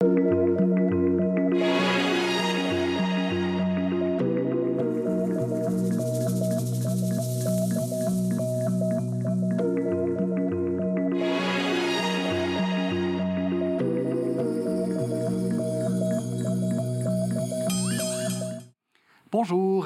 thank you.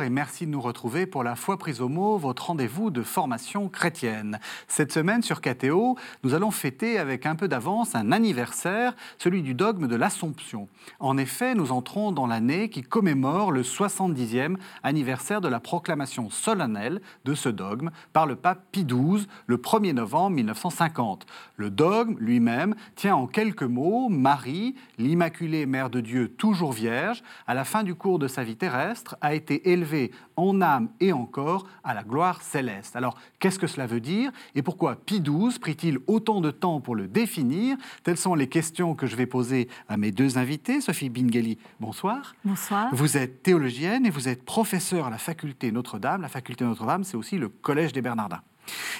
Et merci de nous retrouver pour la foi prise au mot, votre rendez-vous de formation chrétienne. Cette semaine sur KTO, nous allons fêter avec un peu d'avance un anniversaire, celui du dogme de l'Assomption. En effet, nous entrons dans l'année qui commémore le 70e anniversaire de la proclamation solennelle de ce dogme par le pape Pie XII le 1er novembre 1950. Le dogme lui-même tient en quelques mots Marie, l'Immaculée Mère de Dieu toujours vierge, à la fin du cours de sa vie terrestre, a été élevé en âme et en corps à la gloire céleste. Alors, qu'est-ce que cela veut dire et pourquoi Pie XII prit-il autant de temps pour le définir? Telles sont les questions que je vais poser à mes deux invités. Sophie Bingeli, bonsoir. Bonsoir. Vous êtes théologienne et vous êtes professeure à la faculté Notre-Dame. La faculté Notre-Dame, c'est aussi le Collège des Bernardins.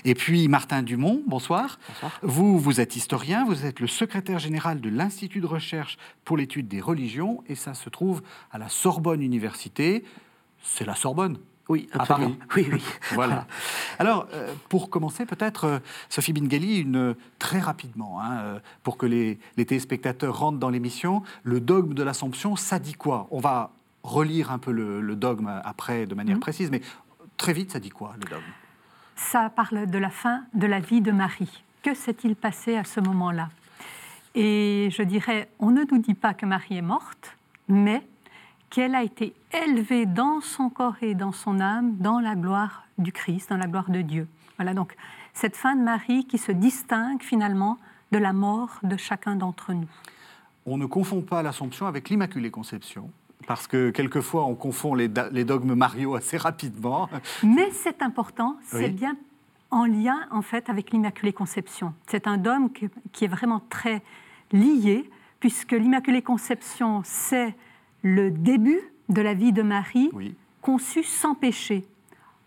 Et puis Martin Dumont, bonsoir. Bonsoir. Vous, vous êtes historien, vous êtes le secrétaire général de l'Institut de recherche pour l'étude des religions, et ça se trouve à la Sorbonne Université. C'est la Sorbonne Oui, à. Paris. Oui, oui. Voilà. Alors, euh, pour commencer, peut-être, euh, Sophie Bingeli, une, très rapidement, hein, euh, pour que les, les téléspectateurs rentrent dans l'émission, le dogme de l'Assomption, ça dit quoi? On va relire un peu le, le dogme après de manière Mhm. précise, mais très vite, ça dit quoi, le dogme? Ça parle de la fin de la vie de Marie. Que s'est-il passé à ce moment-là? Et je dirais, on ne nous dit pas que Marie est morte, mais qu'elle a été élevée dans son corps et dans son âme, dans la gloire du Christ, dans la gloire de Dieu. Voilà donc cette fin de Marie qui se distingue finalement de la mort de chacun d'entre nous. On ne confond pas l'Assomption avec l'Immaculée Conception, parce que quelquefois on confond les, dogmes Mario assez rapidement. Mais c'est important, c'est Oui. bien en lien en fait avec l'Immaculée Conception. C'est un dogme qui est vraiment très lié, puisque l'Immaculée Conception, c'est le début de la vie de Marie Oui. conçue sans péché.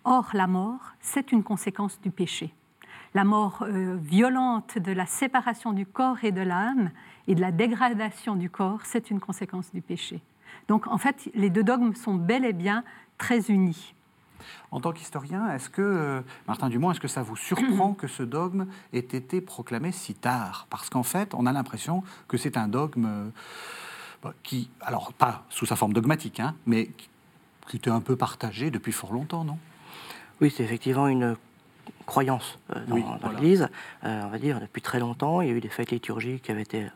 Or, la mort, c'est une conséquence du péché. La mort euh, violente de la séparation du corps et de l'âme et de la dégradation du corps, c'est une conséquence du péché. Donc, en fait, les deux dogmes sont bel et bien très unis. En tant qu'historien, est-ce que, euh, Martin Dumont, est-ce que ça vous surprend que ce dogme ait été proclamé si tard? Parce qu'en fait, on a l'impression que c'est un dogme euh, qui, alors pas sous sa forme dogmatique, hein, mais qui, était un peu partagé depuis fort longtemps, non? Oui, c'est effectivement une croyance euh, dans, Oui, dans voilà. l'Église. Euh, on va dire depuis très longtemps, il y a eu des fêtes liturgiques qui avaient été euh,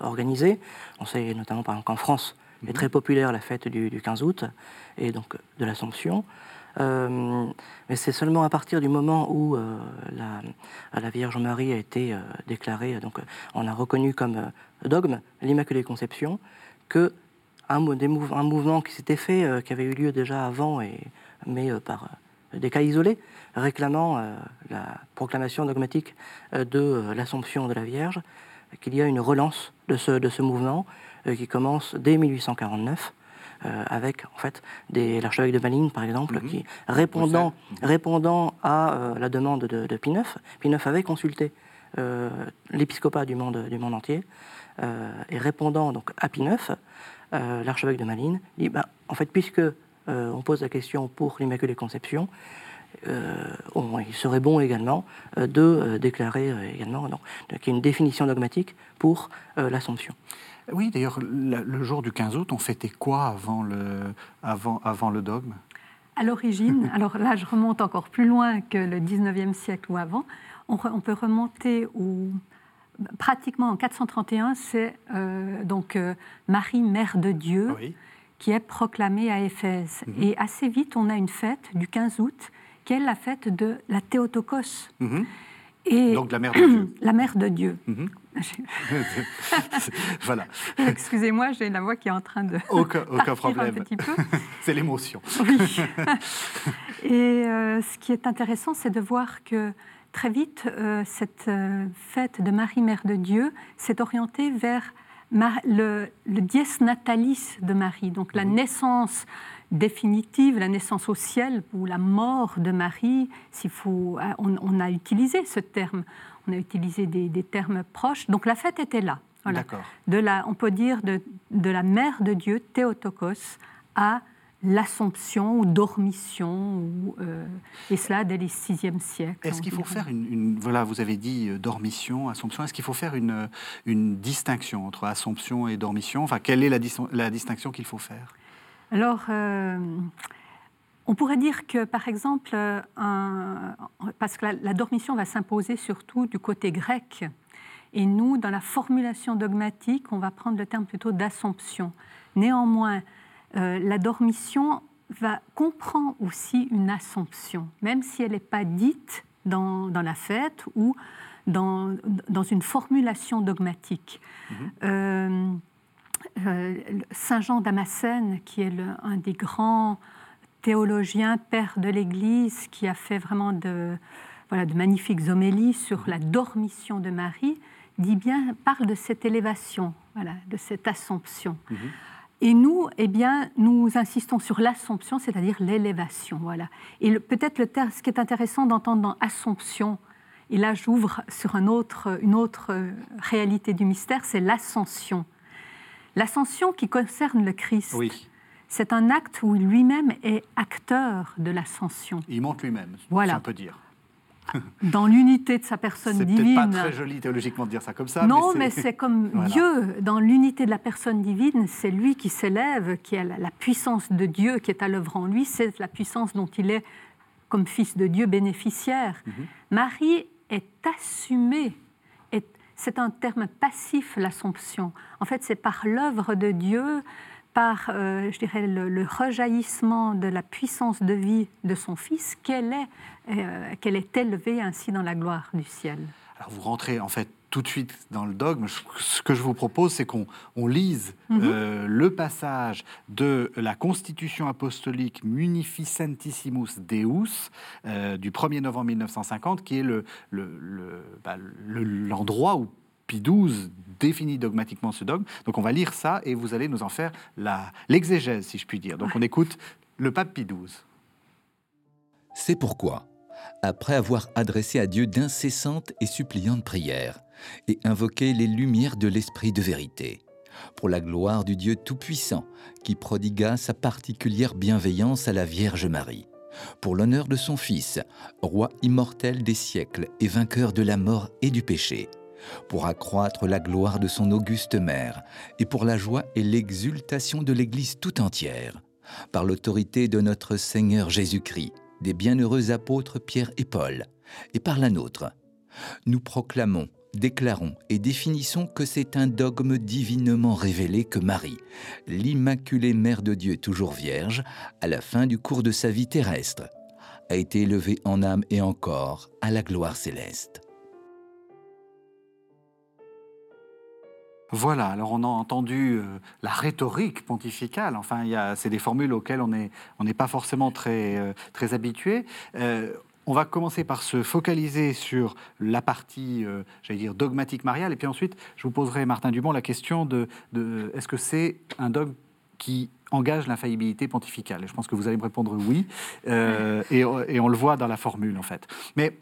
organisées. On sait notamment par exemple qu'en France Mhm. est très populaire la fête du, du 15 août et donc de l'Assomption. Euh, mais c'est seulement à partir du moment où euh, la, la Vierge Marie a été euh, déclarée, donc on a reconnu comme dogme l'Immaculée Conception, que un, des mouvement qui s'était fait, euh, qui avait eu lieu déjà avant, et, mais euh, par euh, des cas isolés, réclamant la proclamation dogmatique de l'Assomption de la Vierge, qu'il y a une relance de ce, de ce mouvement qui commence dès 1849. euh, avec en fait des l'archevêque de Malines par exemple Mhm. qui répondant à euh, la demande de, de Pie IX, Pie IX avait consulté euh, l'épiscopat du monde du monde entier et répondant donc à Pie IX, euh, l'archevêque de Malines dit ben, en fait puisque euh, on pose la question pour l'Immaculée Conception euh, on- il serait bon également euh, de euh, déclarer euh, également qu'il y ait une définition dogmatique pour euh, l'Assomption. Oui, d'ailleurs, le, le jour du 15 août, on fêtait quoi avant le, avant, avant le dogme? À l'origine, alors là je remonte encore plus loin que le 19e siècle ou avant, on, re- on peut remonter au, pratiquement en 431, c'est euh, donc euh, Marie, Mère de Dieu, Oui. qui est proclamée à Éphèse. Mhm. Et assez vite, on a une fête du 15 août, qui est la fête de la Théotokos. Mhm. Et Donc la mère de Dieu. la Mère de Dieu. Mhm. voilà, Excusez-moi, j'ai la voix qui est en train de aucun, problème. C'est l'émotion. Oui. Et euh, ce qui est intéressant, c'est de voir que très vite, euh, cette euh, fête de Marie, Mère de Dieu, s'est orientée vers Mar- le, le dies natalis de Marie, donc la naissance définitive, la naissance au ciel ou la mort de Marie. S'il faut, euh, on, on a utilisé ce terme, on a utilisé des, des termes proches. Donc la fête était là. D'accord. De la, on peut dire de, de la mère de Dieu, Théotokos, à l'Assomption ou Dormition, ou, euh, et cela dès les 6e siècles. Est-ce qu'il faut faire une, une- Voilà, vous avez dit euh, Dormition, Assomption. Est-ce qu'il faut faire une, euh, une distinction entre Assomption et Dormition? Enfin, quelle est la, dis- la distinction qu'il faut faire? Alors, euh, on pourrait dire que, par exemple, un- parce que la, la dormition va s'imposer surtout du côté grec, et nous, dans la formulation dogmatique, on va prendre le terme plutôt d'assomption. Néanmoins, euh, la dormition va, comprend aussi une assomption, même si elle n'est pas dite dans, dans la fête ou dans, dans une formulation dogmatique. Euh, euh, Saint Jean Damascène, qui est le- un des grands théologiens, père de l'Église, qui a fait vraiment de, voilà, de magnifiques homélies sur la dormition de Marie, dit bien, parle de cette élévation, voilà, de cette assomption. Et nous, eh bien, nous insistons sur l'assomption, c'est-à-dire l'élévation. Voilà. Et peut-être le ce qui est intéressant d'entendre dans assomption, et là j'ouvre sur un autre, une autre réalité du mystère, c'est l'ascension. L'ascension qui concerne le Christ, Oui, c'est un acte où lui-même est acteur de l'ascension, il monte lui-même, Voilà. si on peut dire. dans l'unité de sa personne C'est divine. peut-être pas très joli théologiquement de dire ça comme ça. Non, mais c'est comme Voilà. Dieu, dans l'unité de la personne divine, c'est lui qui s'élève, qui a la, puissance de Dieu qui est à l'œuvre en lui, c'est la puissance dont il est, comme fils de Dieu, bénéficiaire. Mhm. Marie est assumée, est- c'est un terme passif, l'Assomption. En fait, c'est par l'œuvre de Dieu, par, euh, je dirais, le, le rejaillissement de la puissance de vie de son Fils, qu'elle est, euh, qu'elle est élevée ainsi dans la gloire du ciel. Alors vous rentrez en fait tout de suite dans le dogme. Ce que je vous propose, c'est qu'on on lise Mhm. euh, le passage de la Constitution apostolique Munificentissimus Deus euh, du 1er novembre 1950, qui est le- le- le- bah, le- l'endroit où Pie XII définit dogmatiquement ce dogme. Donc on va lire ça et vous allez nous en faire l'exégèse, si je puis dire. Donc on écoute le pape Pie XII. C'est pourquoi, après avoir adressé à Dieu d'incessantes et suppliantes prières, et invoqué les lumières de l'Esprit de vérité, pour la gloire du Dieu Tout-Puissant, qui prodigua sa particulière bienveillance à la Vierge Marie, pour l'honneur de son Fils, roi immortel des siècles et vainqueur de la mort et du péché, pour accroître la gloire de son auguste mère, et pour la joie et l'exultation de l'Église tout entière, par l'autorité de notre Seigneur Jésus-Christ, des bienheureux apôtres Pierre et Paul, et par la nôtre. Nous proclamons, déclarons et définissons que c'est un dogme divinement révélé que Marie, l'Immaculée Mère de Dieu toujours vierge, à la fin du cours de sa vie terrestre, a été élevée en âme et en corps à la gloire céleste. Voilà, alors on a entendu euh, la rhétorique pontificale, enfin, c'est des formules auxquelles on n'est pas forcément très, euh, très habitué. Euh, on va commencer par se focaliser sur la partie, j'allais dire, dogmatique mariale, et puis ensuite, je vous poserai, Martin Dumont, la question de, est-ce que c'est un dogme qui engage l'infaillibilité pontificale? Et je pense que vous allez me répondre oui, et, et on le voit dans la formule, en fait. Mais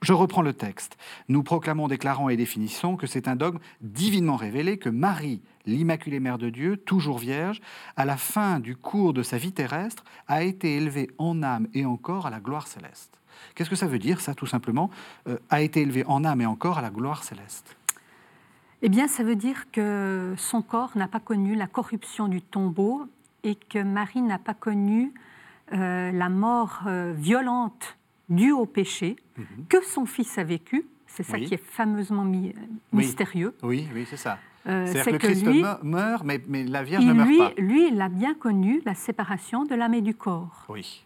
je reprends le texte. Nous proclamons, déclarons et définissons que c'est un dogme divinement révélé que Marie, l'Immaculée Mère de Dieu, toujours vierge, à la fin du cours de sa vie terrestre, a été élevée en âme et en corps à la gloire céleste. Qu'est-ce que ça veut dire, ça, tout simplement Euh, A été élevée en âme et en corps à la gloire céleste? Eh bien, ça veut dire que son corps n'a pas connu la corruption du tombeau et que Marie n'a pas connu euh, la mort euh, violente due au péché que son fils a vécu. C'est ça Mhm. Oui. qui est fameusement mi- Oui. mystérieux. Oui, oui, c'est ça. Euh, C'est-à-dire c'est que le Christ lui, me- meurt, mais, mais la Vierge il- ne meurt lui, pas. lui, il a bien connu la séparation de l'âme et du corps. Oui.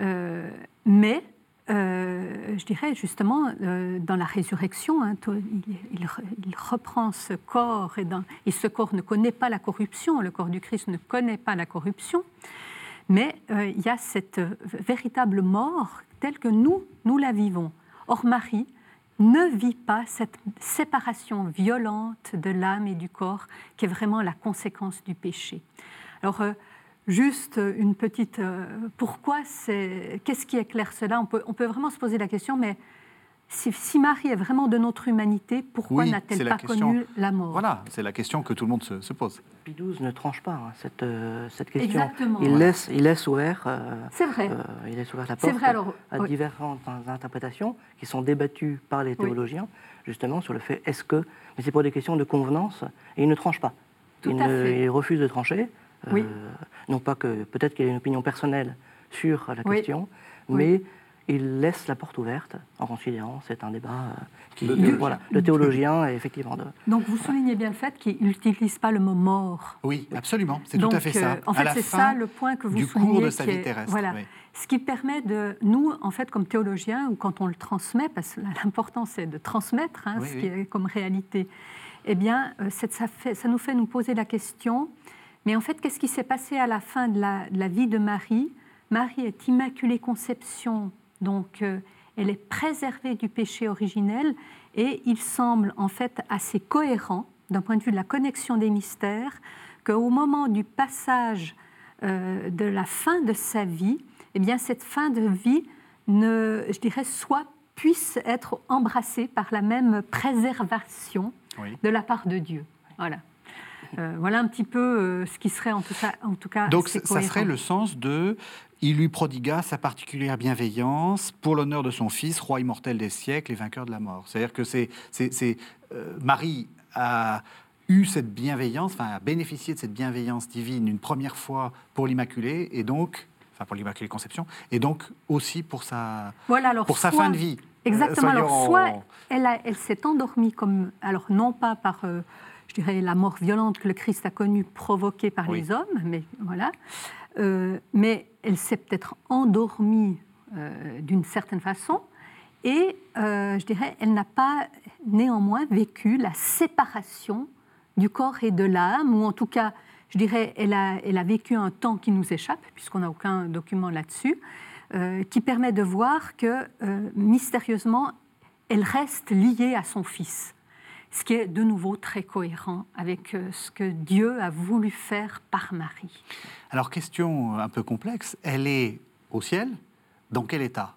Euh, mais, euh, je dirais justement, dans la résurrection, hein, il, il re- il reprend ce corps, et, dans- et ce corps ne connaît pas la corruption, le corps du Christ ne connaît pas la corruption, mais il y a cette véritable mort telle que nous, nous la vivons. Or, Marie ne vit pas cette séparation violente de l'âme et du corps qui est vraiment la conséquence du péché. Alors, euh, juste une petite... euh, pourquoi c'est... Qu'est-ce qui éclaire cela? On peut, on peut vraiment se poser la question, mais si, Marie est vraiment de notre humanité, pourquoi n'a-t-elle pas connu la mort? Voilà, c'est la question que tout le monde se, pose. Pie XII ne tranche pas hein, cette, euh, cette, question. Exactement. Il, laisse, il laisse ouvert. Euh, c'est vrai. Euh, il laisse ouvert la porte vrai, alors, à différentes interprétations qui sont débattues par les théologiens, justement sur le fait est-ce que. Mais c'est pour des questions de convenance et il ne tranche pas. Tout il, à fait. il refuse de trancher. Oui. non pas que peut-être qu'il ait une opinion personnelle sur la question, mais il laisse la porte ouverte en considérant c'est un débat euh, qui, le, voilà, le théologien est effectivement de. Donc vous soulignez bien le fait qu'il n'utilise pas le mot mort. Oui, absolument, c'est tout à fait ça. Euh, en fait, c'est ça le point que vous du soulignez. Cours de sa vie terrestre. Voilà. Ce qui permet de nous, en fait, comme théologiens, ou quand on le transmet, parce que l'important c'est de transmettre hein, ce qui est comme réalité, eh bien, euh, ça, fait, ça, nous fait nous poser la question. Mais en fait, qu'est-ce qui s'est passé à la fin de la, de la vie de Marie? Marie est Immaculée Conception donc, euh, elle est préservée du péché originel et il semble en fait assez cohérent d'un point de vue de la connexion des mystères qu'au moment du passage euh, de la fin de sa vie, eh bien cette fin de vie ne, je dirais, soit puisse être embrassée par la même préservation de la part de Dieu. Voilà. Euh, voilà un petit peu ce qui serait en tout cas. En tout cas Donc ça serait le sens de il lui prodigua sa particulière bienveillance pour l'honneur de son Fils, roi immortel des siècles et vainqueur de la mort. C'est-à-dire que c'est, euh, Marie a eu cette bienveillance, enfin a bénéficié de cette bienveillance divine une première fois pour l'Immaculée et donc, enfin pour l'Immaculée Conception, et donc aussi pour sa, pour sa fin de vie. Exactement. alors soit elle, elle s'est endormie comme, alors non pas par euh, je dirais, la mort violente que le Christ a connue provoquée par les hommes, mais voilà. Euh, mais elle s'est peut-être endormie euh, d'une certaine façon, et euh, je dirais, elle n'a pas néanmoins vécu la séparation du corps et de l'âme, ou en tout cas, je dirais, elle a, elle a vécu un temps qui nous échappe, puisqu'on n'a aucun document là-dessus, qui permet de voir que mystérieusement, elle reste liée à son fils ce qui est de nouveau très cohérent avec euh, ce que Dieu a voulu faire par Marie. Alors, question un peu complexe, elle est au ciel, dans quel état?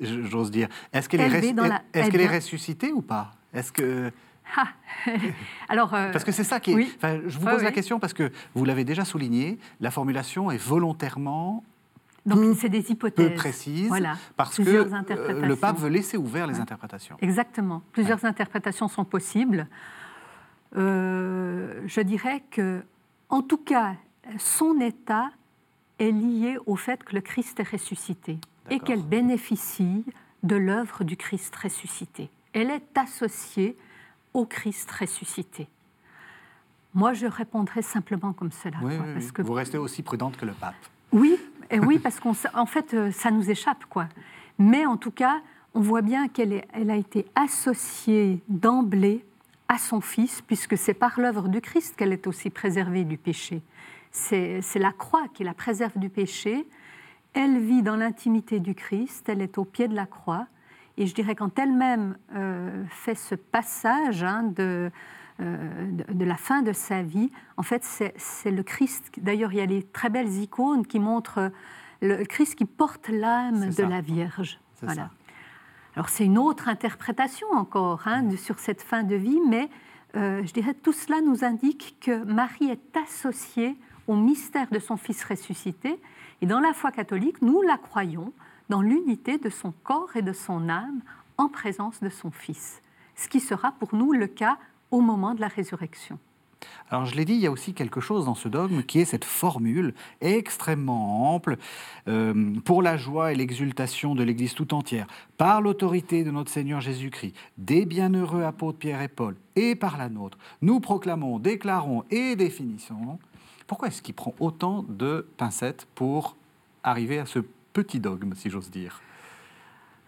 J'ose dire. Est-ce qu'elle est, est, est, ressuscitée ou pas? Est-ce que... Ah. Alors, euh, parce que c'est ça qui est. je vous pose la question parce que vous l'avez déjà souligné, la formulation est volontairement donc c'est des hypothèses. Peu précises, voilà. parce que euh, le pape veut laisser ouvert les interprétations. Exactement. Plusieurs interprétations sont possibles. Euh, je dirais que, en tout cas, son état est lié au fait que le Christ est ressuscité et qu'elle bénéficie de l'œuvre du Christ ressuscité. Elle est associée au Christ ressuscité. Moi, je répondrai simplement comme cela. parce Que... Vous restez aussi prudente que le pape. Oui, et oui, parce qu'en fait, euh, ça nous échappe, quoi. Mais en tout cas, on voit bien qu'elle elle a été associée d'emblée à son Fils, puisque c'est par l'œuvre du Christ qu'elle est aussi préservée du péché. C'est la croix qui la préserve du péché. Elle vit dans l'intimité du Christ, elle est au pied de la croix. Et je dirais quand elle-même euh, fait ce passage hein, de, de, la fin de sa vie, en fait, c'est le Christ. D'ailleurs, il y a des très belles icônes qui montrent le Christ qui porte l'âme de la Vierge. Voilà. Alors, c'est une autre interprétation encore hein, sur cette fin de vie, mais euh, je dirais tout cela nous indique que Marie est associée au mystère de son Fils ressuscité. Et dans la foi catholique, nous la croyons dans l'unité de son corps et de son âme en présence de son Fils. Ce qui sera pour nous le cas au moment de la résurrection. Alors je l'ai dit, il y a aussi quelque chose dans ce dogme qui est cette formule extrêmement ample euh, pour la joie et l'exultation de l'Église tout entière, par l'autorité de notre Seigneur Jésus-Christ, des bienheureux apôtres Pierre et Paul, et par la nôtre, nous proclamons, déclarons et définissons. Pourquoi est-ce qu'il prend autant de pincettes pour arriver à ce petit dogme, si j'ose dire?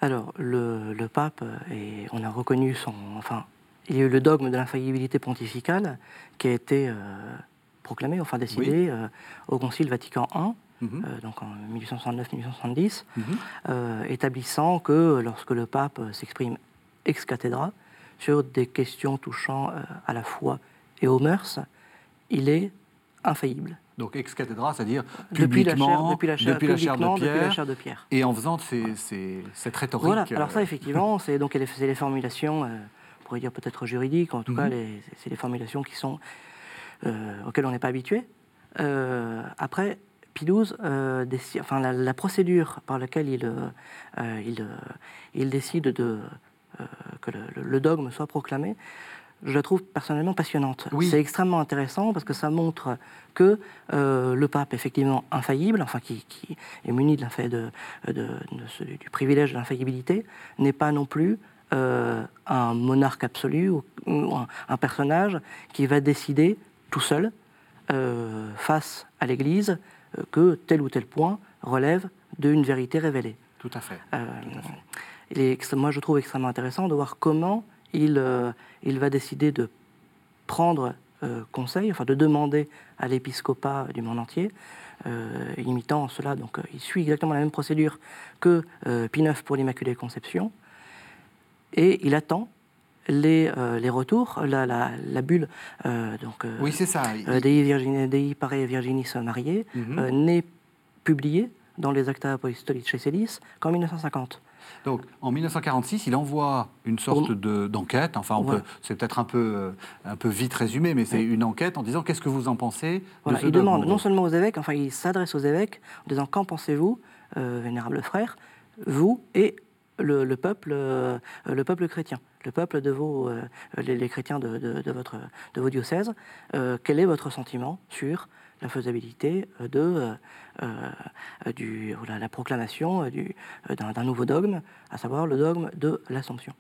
Alors le, le pape, et on a reconnu son, enfin il y a eu le dogme de l'infaillibilité pontificale qui a été euh, proclamé, enfin décidé euh, au Concile Vatican I, mhm. euh, donc en 1869-1870, mhm. établissant que lorsque le pape s'exprime ex cathedra sur des questions touchant à la foi et aux mœurs, il est infaillible. Donc ex cathedra, c'est-à-dire Depuis la chair, depuis la chair, depuis la chair de publiquement, depuis la Pierre, chair de Pierre. et en faisant ces- ces- cette rhétorique. Voilà, alors ça effectivement, c'est donc les, formulations, on pourrait dire peut-être juridiques, en tout cas Mhm. c'est les formulations qui sont, euh, auxquelles on n'est pas habitué. Euh, après, Pie XII, euh, décide- enfin, la, la procédure par laquelle il, euh, il, il décide de, que le, le- le dogme soit proclamé, je la trouve personnellement passionnante. Oui. C'est extrêmement intéressant parce que ça montre que euh, le pape, effectivement infaillible, enfin qui, qui est muni de de, de- du privilège de l'infaillibilité, n'est pas non plus euh, un monarque absolu ou, ou un, un personnage qui va décider tout seul euh, face à l'Église euh, que tel ou tel point relève d'une vérité révélée. Tout à fait. Il est moi, je trouve extrêmement intéressant de voir comment il, il va décider de prendre conseil, enfin de demander à l'épiscopat du monde entier, euh, imitant cela. Donc, il suit exactement la même procédure que euh, Pie IX pour l'Immaculée Conception, et il attend les, euh, les retours, la, la, la bulle, euh, donc euh, Oui, c'est ça. euh, Dei, Virgin, Dei Pare Virginis Mariae, Mhm. euh, n'est publié dans les Acta Apostolici Celis qu'en 1950. Donc, en 1946, il envoie une sorte de- d'enquête. Enfin, on Voilà. peut- c'est peut-être un peu, un peu vite résumé, mais c'est Oui. une enquête en disant qu'est-ce que vous en pensez de il demande non seulement aux évêques, enfin il s'adresse aux évêques en disant qu'en pensez-vous, euh, vénérables frères, vous et le, le peuple, euh, le peuple chrétien, le peuple de vos, euh, les, chrétiens de, de- votre, de vos diocèses, euh, quel est votre sentiment sur la faisabilité de voilà, la proclamation du- d'un nouveau dogme, à savoir le dogme de l'Assomption?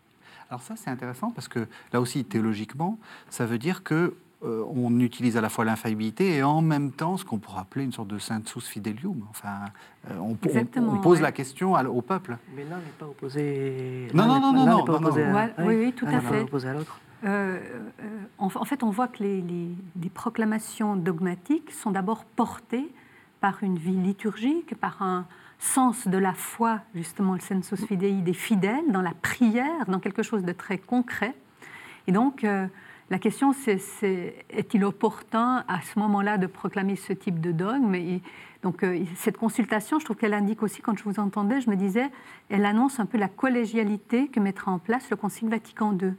Alors ça, c'est intéressant parce que là aussi, théologiquement, ça veut dire que euh, on utilise à la fois l'infaillibilité et en même temps ce qu'on pourrait appeler une sorte de sensus fidelium. Enfin, euh, on, on- Exactement, on pose ouais. la question à- au peuple. Mais l'un n'est pas opposé. Non, non, non, non, n'est pas non, opposé non. à- Ouais, oui, oui, tout à fait. opposé à l'autre. Euh, euh, en, en fait, on voit que les, les- les proclamations dogmatiques sont d'abord portées par une vie liturgique, par un sens de la foi, justement le sensus fidei des fidèles, dans la prière, dans quelque chose de très concret. Et donc, euh, la question, c'est est-il opportun à ce moment-là de proclamer ce type de dogme? Et donc, euh, cette consultation, je trouve qu'elle indique aussi, quand je vous entendais, je me disais, elle annonce un peu la collégialité que mettra en place le Concile Vatican II.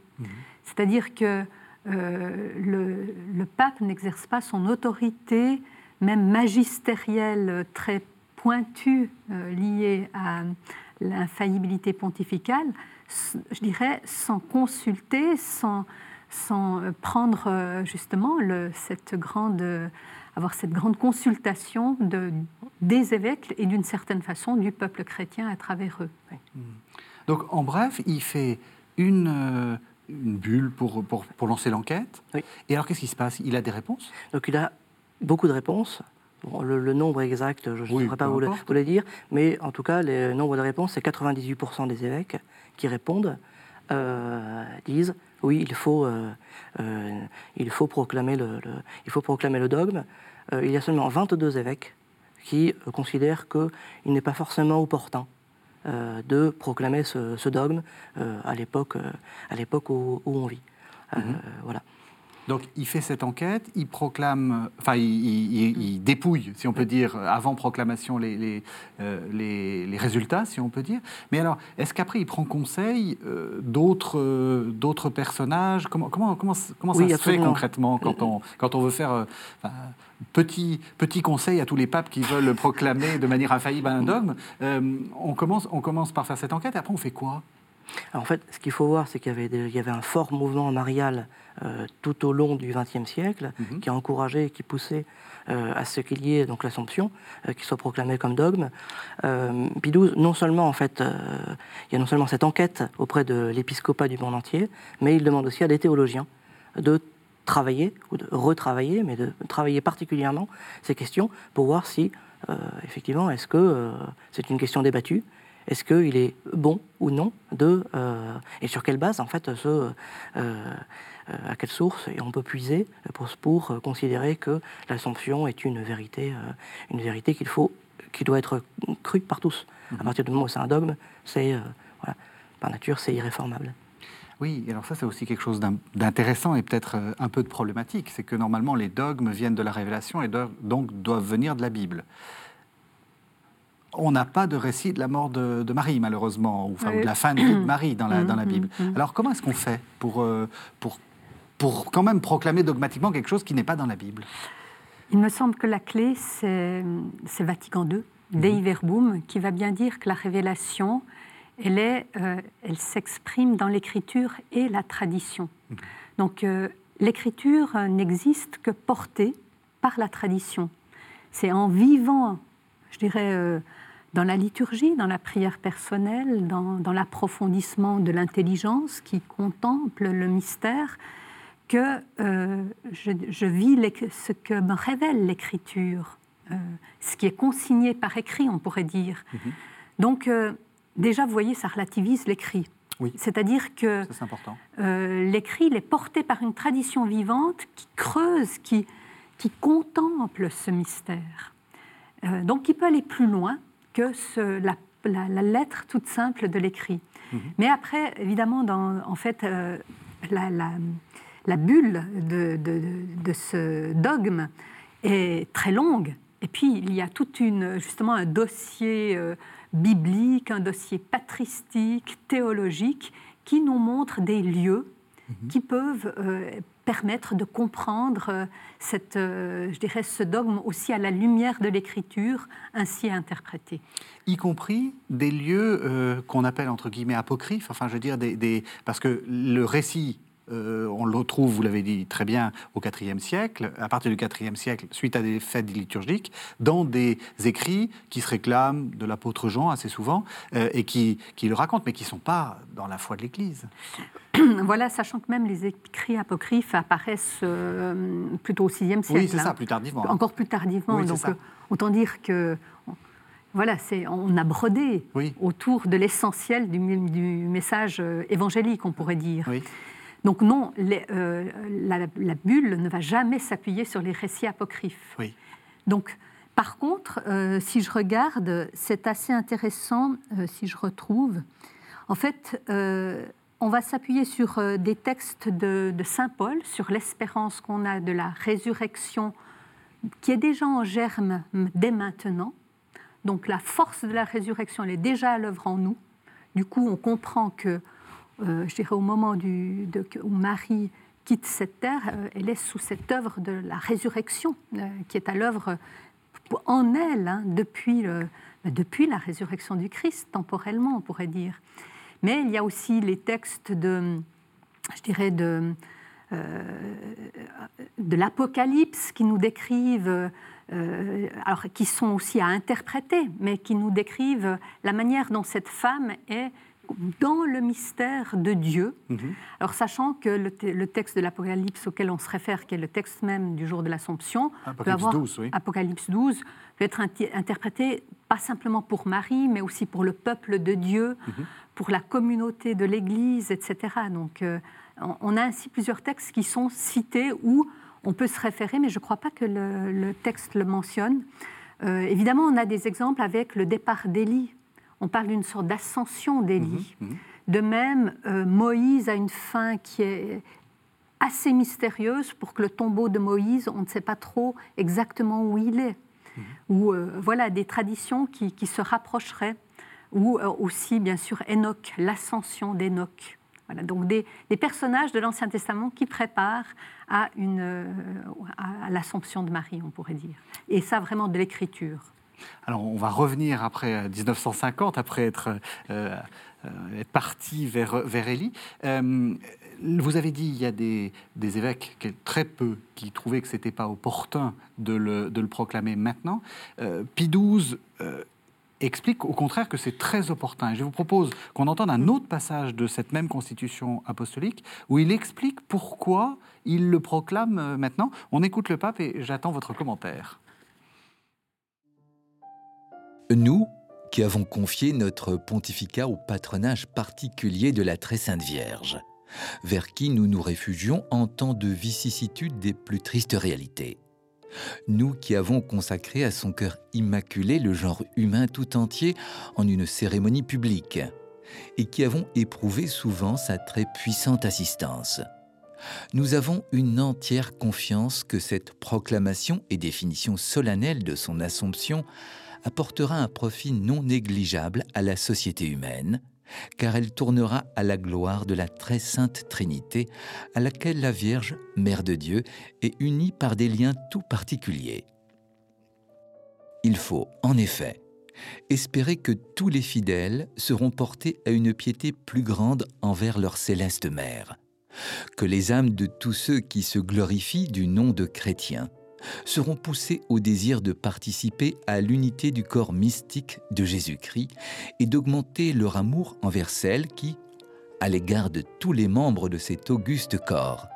C'est-à-dire que euh, le, le pape n'exerce pas son autorité, même magistérielle, euh, très pointue, euh, liée à l'infaillibilité pontificale, je dirais, sans consulter, sans, sans euh, prendre euh, justement le, cette grande, euh, avoir cette grande consultation de, des évêques et d'une certaine façon du peuple chrétien à travers eux. Donc, en bref, il fait une, une bulle pour, pour, pour lancer l'enquête. Oui. Et alors, qu'est-ce qui se passe? Il a des réponses? Donc il a beaucoup de réponses. Bon, le, le nombre exact, je ne Oui, saurais pas vous le, importe. vous le dire, mais en tout cas, le nombre de réponses, c'est 98% des évêques qui répondent, euh, disent oui, il faut, euh, euh, il faut, proclamer, le, le- il faut proclamer le dogme. Euh, il y a seulement 22 évêques qui considèrent qu'il n'est pas forcément opportun euh, de proclamer ce, ce dogme euh, à l'époque euh, où, où on vit. Mhm. Voilà. Donc, il fait cette enquête, il proclame, enfin, il, il- il- il dépouille, si on peut dire, avant proclamation, les, les, euh, les- les résultats, si on peut dire. Mais alors, est-ce qu'après, il prend conseil euh, d'autres euh, d'autres personnages? Comment, comment, comment, comment Oui, ça se fait concrètement quand on, quand on veut faire petit, petit conseil à tous les papes qui veulent proclamer de manière infaillible un dogme? Euh, on, commence, on commence par faire cette enquête, et après, on fait quoi? Alors, en fait, ce qu'il faut voir, c'est qu'il y avait, y un fort mouvement marial euh, tout au long du XXe siècle, Mhm. qui a encouragé et qui poussait euh, à ce qu'il y ait donc l'Assomption, euh, qui soit proclamée comme dogme. Pie XII, non seulement en fait, il y a non seulement cette enquête auprès de l'épiscopat du monde entier, mais il demande aussi à des théologiens de travailler ou de retravailler, mais de travailler particulièrement ces questions pour voir si effectivement est-ce que c'est une question débattue, est-ce qu'il est bon ou non de euh, et sur quelle base en fait ce euh, euh, à quelle source on peut puiser pour, pour considérer que l'Assomption est une vérité une vérité qu'il faut qui doit être crue par tous. À partir du moment où c'est un dogme, c'est voilà, par nature c'est irréformable. Oui, alors ça c'est aussi quelque chose d'intéressant et peut-être un peu de problématique, c'est que normalement les dogmes viennent de la révélation et donc doivent venir de la Bible. On n'a pas de récit de la mort de, Marie, malheureusement, ou, de la fin de vie de Marie dans la, dans la mm, Bible. Mm, mm. Alors comment est-ce qu'on fait pour, euh, pour, pour quand même proclamer dogmatiquement quelque chose qui n'est pas dans la Bible? Il me semble que la clé, c'est Vatican II, Dei Verbum, qui va bien dire que la révélation, elle, est, euh, elle s'exprime dans l'écriture et la tradition. Donc euh, l'écriture n'existe que portée par la tradition. C'est en vivant, je dirais, dans la liturgie, dans la prière personnelle, dans, l'approfondissement de l'intelligence qui contemple le mystère, que euh, je, vis ce que me révèle l'écriture, euh, ce qui est consigné par écrit, on pourrait dire. Mhm. Donc, euh, déjà, vous voyez, ça relativise l'écrit. Oui. C'est-à-dire que l'écrit, il est porté par une tradition vivante qui creuse, qui, qui contemple ce mystère. donc, il peut aller plus loin que la, lettre toute simple de l'écrit. Mhm. Mais après, évidemment, dans, en fait, euh, la, bulle de, ce dogme est très longue. Et puis, il y a tout une, justement un dossier euh, biblique, un dossier patristique, théologique, qui nous montre des lieux mhm. qui peuvent euh, permettre de comprendre euh, cette, euh, je dirais, ce dogme aussi à la lumière de l'écriture, ainsi interprété. Y compris des lieux euh, qu'on appelle entre guillemets apocryphes, enfin je veux dire, des, parce que le récit euh, on le retrouve, vous l'avez dit très bien, au IVe siècle, à partir du IVe siècle, suite à des fêtes liturgiques, dans des écrits qui se réclament de l'apôtre Jean assez souvent euh, et qui, le racontent, mais qui ne sont pas dans la foi de l'Église. Voilà, sachant que même les écrits apocryphes apparaissent euh, plutôt au VIe siècle. Oui, c'est ça, hein. plus tardivement. Encore plus tardivement. donc, autant dire que voilà, c'est, on a brodé autour de l'essentiel du, du, message évangélique, on pourrait dire. Oui. Donc non, euh, la, bulle ne va jamais s'appuyer sur les récits apocryphes. Donc, par contre, euh, si je regarde, c'est assez intéressant, euh, si je retrouve. En fait, on va s'appuyer sur des textes de, de Saint Paul, sur l'espérance qu'on a de la résurrection, qui est déjà en germe dès maintenant. Donc la force de la résurrection, elle est déjà à l'œuvre en nous. Du coup, on comprend que je dirais au moment où Marie quitte cette terre, euh, elle est sous cette œuvre de la résurrection euh, qui est à l'œuvre en elle hein, depuis, depuis la résurrection du Christ, temporellement, on pourrait dire. Mais il y a aussi les textes de, je dirais, de, de l'Apocalypse qui nous décrivent, alors qui sont aussi à interpréter, mais qui nous décrivent la manière dont cette femme est dans le mystère de Dieu. Mhm. Alors, sachant que le, texte de l'Apocalypse auquel on se réfère, qui est le texte même du jour de l'Assomption, Apocalypse, 12, Apocalypse 12, peut être interprété pas simplement pour Marie, mais aussi pour le peuple de Dieu, mhm. pour la communauté de l'Église, etc. Donc, euh, on a ainsi plusieurs textes qui sont cités où on peut se référer, mais je ne crois pas que le, texte le mentionne. Euh, évidemment, on a des exemples avec le départ d'Élie on parle d'une sorte d'ascension d'Élie. Mhm, mhm. De même, euh, Moïse a une fin qui est assez mystérieuse pour que le tombeau de Moïse, on ne sait pas trop exactement où il est. Mhm. Ou euh, voilà des traditions qui, se rapprocheraient. Ou euh, aussi, bien sûr, Enoch, l'ascension d'Enoch. Voilà, donc des, personnages de l'Ancien Testament qui préparent à, à l'Assomption de Marie, on pourrait dire. Et ça, vraiment de l'écriture. Alors, on va revenir après 1950, euh, après être, euh, euh, parti vers, vers Élie. vous avez dit il y a des, évêques, très peu, qui trouvaient que ce n'était pas opportun de le, de le, proclamer maintenant. Pie XII explique au contraire que c'est très opportun. je vous propose qu'on entende un autre passage de cette même constitution apostolique où il explique pourquoi il le proclame maintenant. On écoute le pape et j'attends votre commentaire. Nous, qui avons confié notre pontificat au patronage particulier de la Très Sainte Vierge, vers qui nous nous réfugions en temps de vicissitude des plus tristes réalités. Nous qui avons consacré à son cœur immaculé le genre humain tout entier en une cérémonie publique, et qui avons éprouvé souvent sa très puissante assistance. Nous avons une entière confiance que cette proclamation et définition solennelle de son Assomption apportera un profit non négligeable à la société humaine, car elle tournera à la gloire de la très sainte Trinité, à laquelle la Vierge, Mère de Dieu, est unie par des liens tout particuliers. Il faut, en effet, espérer que tous les fidèles seront portés à une piété plus grande envers leur céleste Mère, que les âmes de tous ceux qui se glorifient du nom de chrétiens seront poussés au désir de participer à l'unité du corps mystique de Jésus-Christ et d'augmenter leur amour envers celle qui, à l'égard de tous les membres de cet auguste corps,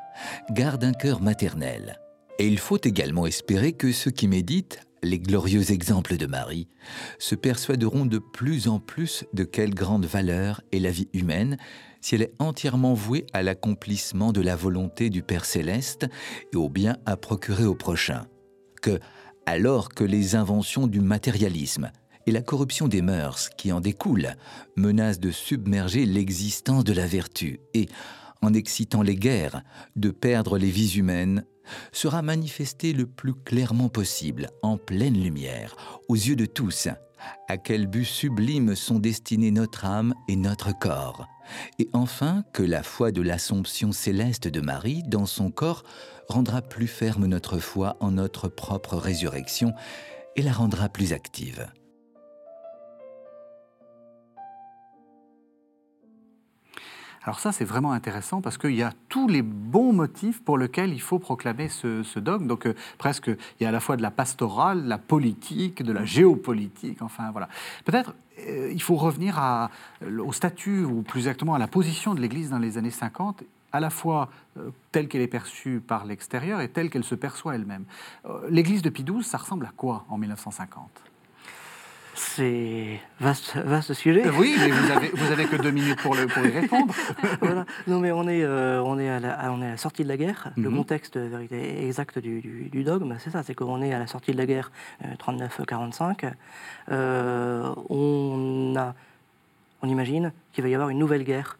garde un cœur maternel. Et il faut également espérer que ceux qui méditent les glorieux exemples de Marie se persuaderont de plus en plus de quelle grande valeur est la vie humaine si elle est entièrement vouée à l'accomplissement de la volonté du Père céleste et au bien à procurer au prochain. Que, alors que les inventions du matérialisme et la corruption des mœurs qui en découlent menacent de submerger l'existence de la vertu et, en excitant les guerres, de perdre les vies humaines, sera manifesté le plus clairement possible, en pleine lumière, aux yeux de tous, à quel but sublime sont destinés notre âme et notre corps, et enfin que la foi de l'Assomption céleste de Marie dans son corps rendra plus ferme notre foi en notre propre résurrection et la rendra plus active. Alors ça, c'est vraiment intéressant parce qu'il y a tous les bons motifs pour lesquels il faut proclamer ce, dogme. Donc euh, presque, il y a à la fois de la pastorale, la politique, de la géopolitique, enfin voilà. Peut-être euh, il faut revenir au statut, ou plus exactement à la position de l'Église dans les années 50 à la fois euh, telle qu'elle est perçue par l'extérieur et telle qu'elle se perçoit elle-même. L'Église de XII, ça ressemble à quoi en 1950 c'est vaste, vaste sujet. Euh, oui, mais vous avez, vous avez que deux minutes pour, le, pour y répondre. voilà. Non, mais on est, euh, on, est à la, on est à la sortie de la guerre. Le mhm. contexte exact du, du, dogme, c'est ça, c'est qu'on est à la sortie de la guerre 39-45. Euh, on, a, on imagine qu'il va y avoir une nouvelle guerre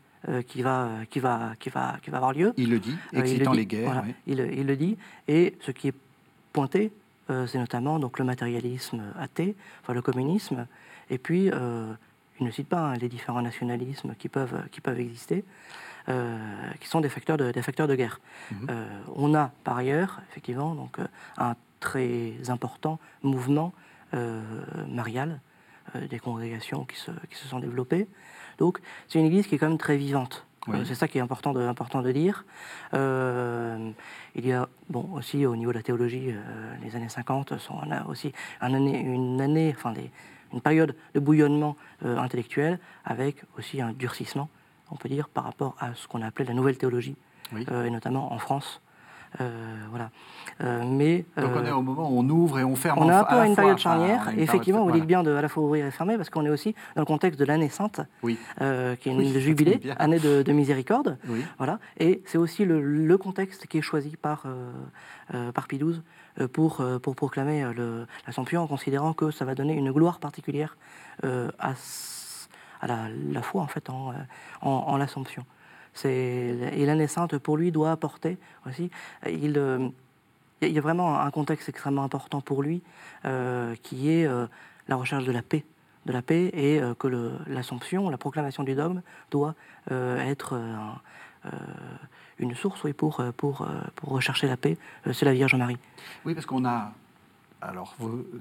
qui, va, qui, va, qui, va, qui va avoir lieu. Il le dit, excitant les guerres. il, il, le dit. Et ce qui est pointé, euh, c'est notamment donc, le matérialisme athée, enfin le communisme, et puis, euh, il ne cite pas hein, les différents nationalismes qui peuvent, qui peuvent exister, euh, qui sont des facteurs de, des facteurs de guerre. Mhm. on a par ailleurs, effectivement, donc, un très important mouvement marial, des congrégations qui se, qui se sont développées. Donc, c'est une église qui est quand même très vivante. Euh, c'est ça qui est important de, important de dire. Euh, il y a bon, aussi au niveau de la théologie, euh, les années 50 sont aussi un année, une année, enfin des, une période de bouillonnement intellectuel avec aussi un durcissement, on peut dire, par rapport à ce qu'on a appelé la nouvelle théologie, et notamment en France. Euh, voilà. Euh, mais, Donc on est au moment où on ouvre et on ferme. On a un peu une période charnière. effectivement, vous dites bien de à la fois ouvrir et fermer, parce qu'on est aussi dans le contexte de l'année sainte, oui. Euh, qui est une jubilé, année de, miséricorde. Voilà. Et c'est aussi le, contexte qui est choisi par, par Pie XII pour, pour proclamer l'Assomption, en considérant que ça va donner une gloire particulière à, à la, foi en fait en, en l'Assomption et l'année sainte, pour lui, doit apporter aussi. Il, euh, il y a vraiment un contexte extrêmement important pour lui, euh, qui est euh, la recherche de la paix, de la paix, et que l'Assomption, la proclamation du dogme, doit être une source pour, pour, pour rechercher la paix. C'est la Vierge Marie. Oui, parce qu'on a alors,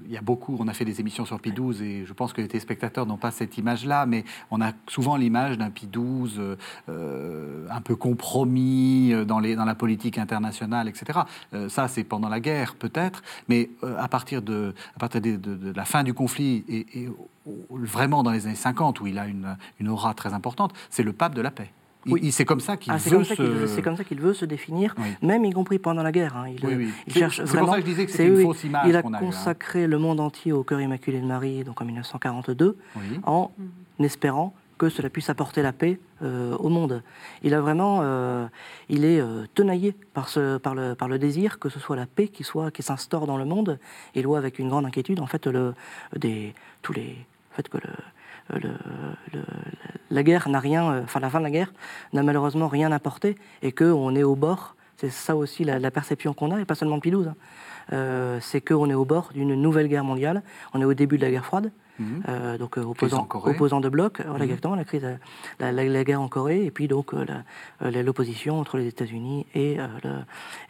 il y a beaucoup, on a fait des émissions sur Pi 12 et je pense que les téléspectateurs n'ont pas cette image-là, mais on a souvent l'image d'un Pi 12 euh, un peu compromis euh, dans, les, dans la politique internationale, etc. Euh, ça, c'est pendant la guerre, peut-être, mais à partir, de, à partir de, la fin du conflit et, vraiment dans les années 50, où il a une, une aura très importante, c'est le pape de la paix. Oui. C'est comme ça qu'il ah, veut, se... C'est comme ça qu'il veut se définir, même y compris pendant la guerre. Hein. Il, il cherche vraiment. C'est pour ça que je disais que c'est une fausse image. Il a hein. consacré le monde entier au cœur immaculé de Marie, donc en 1942, en espérant que cela puisse apporter la paix euh, au monde. Il a vraiment, euh, il est euh, tenaillé par, ce, par, le, par le désir que ce soit la paix qui soit qui s'instaure dans le monde. Il voit avec une grande inquiétude en fait le, des, tous les, fait que le, la guerre n'a rien, enfin la fin de la guerre n'a malheureusement rien apporté et qu'on est au bord. C'est ça aussi la, perception qu'on a, et pas seulement de Pilouze. Hein. c'est qu'on est au bord d'une nouvelle guerre mondiale. On est au début de la guerre froide. Mhm. Euh, donc euh, opposant, de bloc, voilà, mhm. exactement, la crise, la, guerre en Corée, et puis donc euh, l'opposition entre les États-Unis et,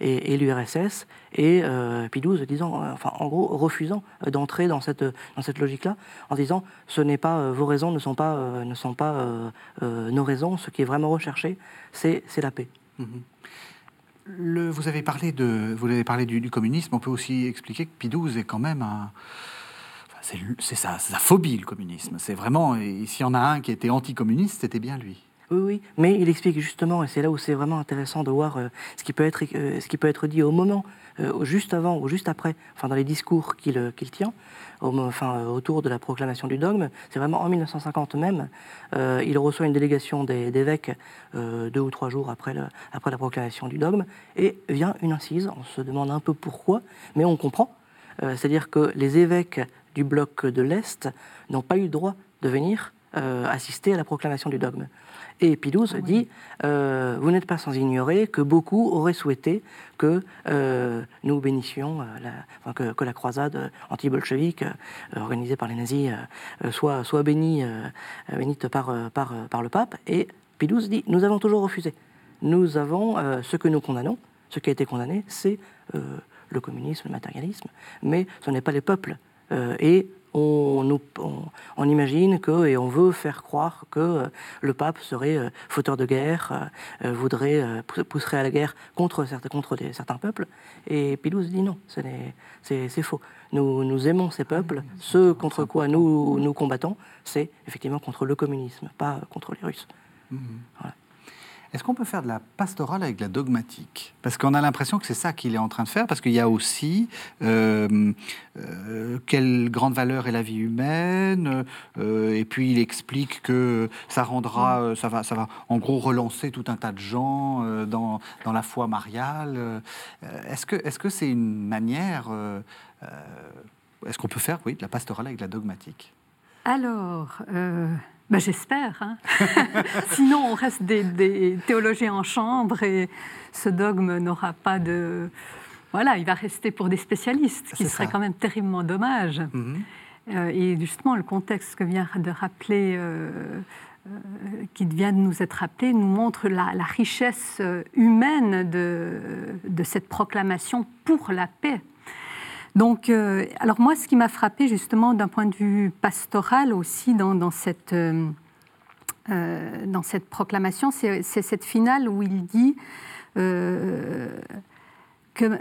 et, l'URSS, et puis 12 disant, enfin en gros refusant d'entrer dans cette, dans cette logique-là, en disant ce n'est pas vos raisons ne sont pas, ne sont pas nos raisons, ce qui est vraiment recherché, c'est la paix. Mhm. Le, vous avez parlé, de, vous avez parlé du, du, communisme, on peut aussi expliquer que Pidouze est quand même un, c'est sa, phobie, le communisme. C'est vraiment, s'il y en a un qui était anticommuniste, c'était bien lui. Oui, oui, mais il explique justement, et c'est là où c'est vraiment intéressant de voir euh, ce, qui peut être, euh, ce qui peut être dit au moment, euh, juste avant ou juste après, enfin dans les discours qu'il tient, enfin, autour de la proclamation du dogme. C'est vraiment en 1950 même, il reçoit une délégation d'évêques deux ou trois jours après, le, après la proclamation du dogme, et vient une incise. On se demande un peu pourquoi, mais on comprend. C'est-à-dire que les évêques du bloc de l'Est n'ont pas eu le droit de venir euh, assister à la proclamation du dogme. Et Pidouze ah dit euh, Vous n'êtes pas sans ignorer que beaucoup auraient souhaité que euh, nous bénissions, la, que, la croisade anti-bolchevique organisée par les nazis soit, soit bénie, bénite par, par, par le pape. Et Pidouze dit Nous avons toujours refusé. Nous avons ce que nous condamnons, ce qui a été condamné, c'est le communisme, le matérialisme, mais ce n'est pas les peuples et on, on, imagine que, et on veut faire croire que euh, le pape serait euh, fauteur de guerre, voudrait, pousserait à la guerre contre, certains, contre certains peuples. Et Pilouse dit non, c'est faux. Nous, nous, aimons ces peuples. Ce contre quoi nous, nous combattons, c'est effectivement contre le communisme, pas contre les Russes. Mmh. Voilà. Est-ce qu'on peut faire de la pastorale avec de la dogmatique? Parce qu'on a l'impression que c'est ça qu'il est en train de faire, parce qu'il y a aussi euh, euh, quelle grande valeur est la vie humaine, euh, et puis il explique que ça rendra, ça va, ça va en gros relancer tout un tas de gens dans, dans, la foi mariale. Est-ce que est-ce que c'est une manière Est-ce qu'on peut faire, oui, de la pastorale avec de la dogmatique? Alors. Ben, J'espère. Hein. Sinon, on reste des, théologiens en chambre et ce dogme n'aura pas de. Voilà, il va rester pour des spécialistes, ce qui serait quand même terriblement dommage. Mhm. Euh, et justement, le contexte que vient de rappeler. Euh, euh, qui vient de nous être rappelé, nous montre la, richesse humaine de, de, cette proclamation pour la paix. Donc, euh, alors moi, ce qui m'a frappé justement d'un point de vue pastoral aussi dans, cette, euh, euh, dans cette proclamation, c'est cette finale où il dit que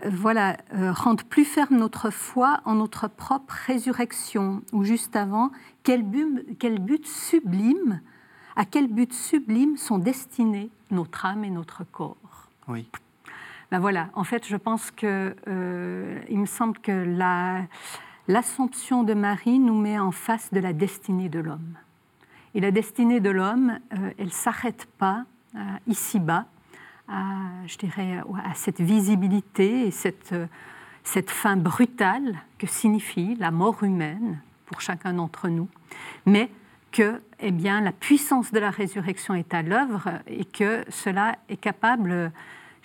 voilà, rendre plus ferme notre foi en notre propre résurrection, ou juste avant, quel but, à quel but sublime sont destinés notre âme et notre corps. Ben voilà, en fait, je pense que euh, il me semble que la, l'Assomption de Marie nous met en face de la destinée de l'homme. Et la destinée de l'homme, euh, elle ne s'arrête pas euh, ici-bas, à, je dirais, à cette visibilité et cette, cette fin brutale que signifie la mort humaine pour chacun d'entre nous, mais que eh bien, la puissance de la résurrection est à l'œuvre et que cela est capable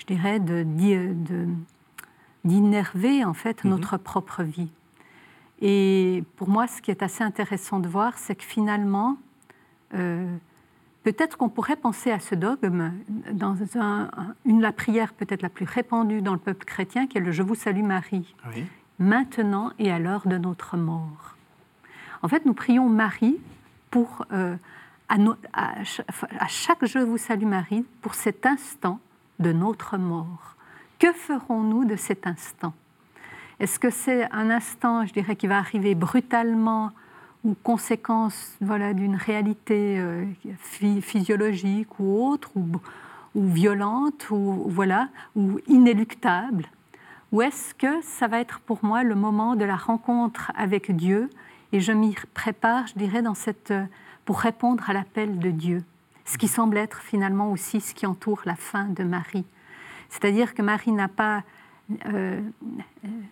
je dirais, d'innerver en fait mhm. notre propre vie. Et pour moi, ce qui est assez intéressant de voir, c'est que finalement, euh, peut-être qu'on pourrait penser à ce dogme dans une la prière peut-être la plus répandue dans le peuple chrétien, qui est le Je vous salue Marie, maintenant et à l'heure de notre mort. En fait, nous prions Marie pour euh, à, à, chaque Je vous salue Marie pour cet instant de notre mort. Que ferons-nous de cet instant? Est-ce que c'est un instant, je dirais, qui va arriver brutalement ou conséquence voilà, d'une réalité euh, physiologique ou autre, ou, ou violente, ou, voilà, ou inéluctable? Ou est-ce que ça va être pour moi le moment de la rencontre avec Dieu et je m'y prépare, je dirais, dans cette, pour répondre à l'appel de Dieu? Ce qui semble être finalement aussi ce qui entoure la fin de Marie. C'est-à-dire que Marie euh,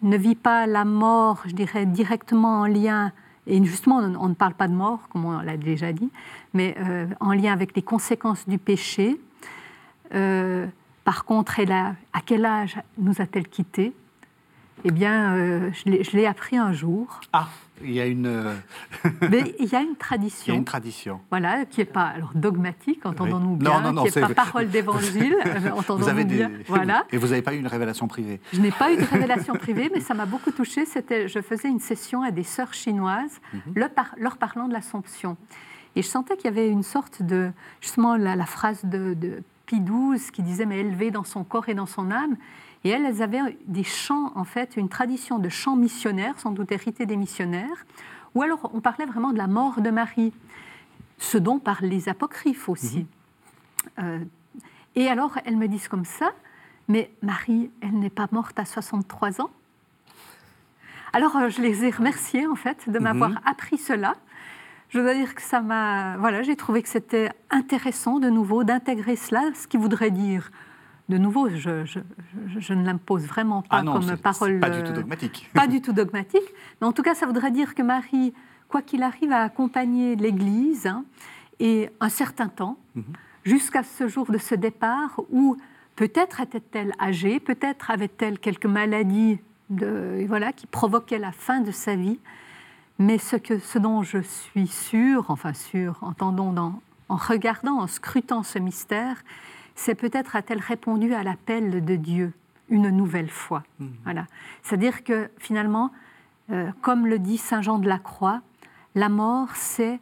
ne vit pas la mort, je dirais, directement en lien et justement, on, ne parle pas de mort, comme on l'a déjà dit, mais en lien avec les conséquences du péché. par contre, à quel âge nous a-t-elle quittés Eh bien, je l'ai appris un jour. Ah il y a une. Euh, Mais il y a une tradition. Il y a une tradition. Voilà, qui n'est pas alors, dogmatique, entendons-nous bien, non, non, qui n'est pas parole d'évangile, euh, entendons-nous bien. Voilà. Et vous n'avez pas eu une révélation privée Je n'ai pas eu de révélation privée, mais ça m'a beaucoup touchée. C'était, je faisais une session à des sœurs chinoises, mhm. leur, parlant de l'Assomption. Et je sentais qu'il y avait une sorte de. Justement, la, phrase de, de Pie XII qui disait Mais élevé dans son corps et dans son âme. Et elles, elles avaient des chants, en fait, une tradition de chants missionnaires, sans doute héritée des missionnaires, ou alors on parlait vraiment de la mort de Marie, ce dont parlent les apocryphes aussi. Mhm. Euh, et alors elles me disent comme ça, mais Marie, elle n'est pas morte à 63 ans? Alors euh, je les ai remerciées en fait de m'avoir mhm. appris cela. Je dois dire que ça m'a, voilà, j'ai trouvé que c'était intéressant de nouveau d'intégrer cela, ce qui voudrait dire de nouveau, je, ne l'impose vraiment pas ah comme parole. Pas du tout dogmatique. Pas du tout dogmatique. Mais en tout cas, ça voudrait dire que Marie, quoi qu'il arrive, a accompagné l'Église hein, et un certain temps, mhm. jusqu'à ce jour de ce départ où peut-être était-elle âgée, peut-être avait-elle quelques maladies de, voilà, qui provoquaient la fin de sa vie. Mais ce, que, ce dont je suis sûre, enfin sûre, entendons en regardant, en scrutant ce mystère, c'est peut-être a-t-elle répondu à l'appel de Dieu une nouvelle fois. Mhm. Voilà. C'est-à-dire que finalement, euh, comme le dit Saint Jean de la Croix, la mort, c'est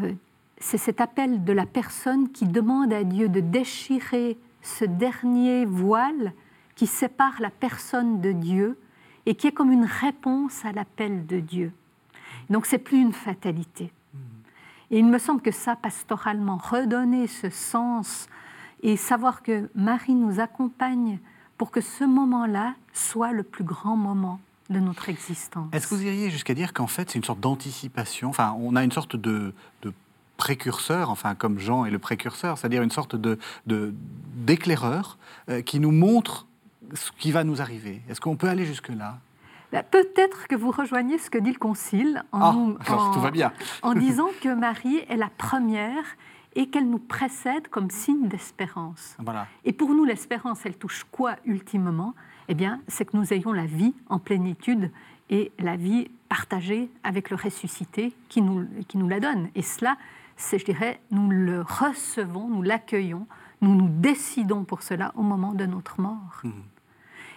euh, c'est cet appel de la personne qui demande à Dieu de déchirer ce dernier voile qui sépare la personne de Dieu et qui est comme une réponse à l'appel de Dieu. Donc c'est plus une fatalité. Mhm. Et il me semble que ça, pastoralement, redonner ce sens et savoir que Marie nous accompagne pour que ce moment-là soit le plus grand moment de notre existence. Est-ce que vous iriez jusqu'à dire qu'en fait c'est une sorte d'anticipation? Enfin, on a une sorte de, précurseur, enfin comme Jean est le précurseur, c'est-à-dire une sorte de, d'éclaireur euh, qui nous montre ce qui va nous arriver. Est-ce qu'on peut aller jusque-là? Bah, Peut-être que vous rejoignez ce que dit le Concile en, ah, tout va bien. en disant que Marie est la première et qu'elle nous précède comme signe d'espérance. Et pour nous, l'espérance, elle touche quoi ultimement? Eh bien, c'est que nous ayons la vie en plénitude et la vie partagée avec le ressuscité qui nous, qui nous la donne. Et cela, c'est, je dirais, nous le recevons, nous l'accueillons, nous nous décidons pour cela au moment de notre mort. Mmh.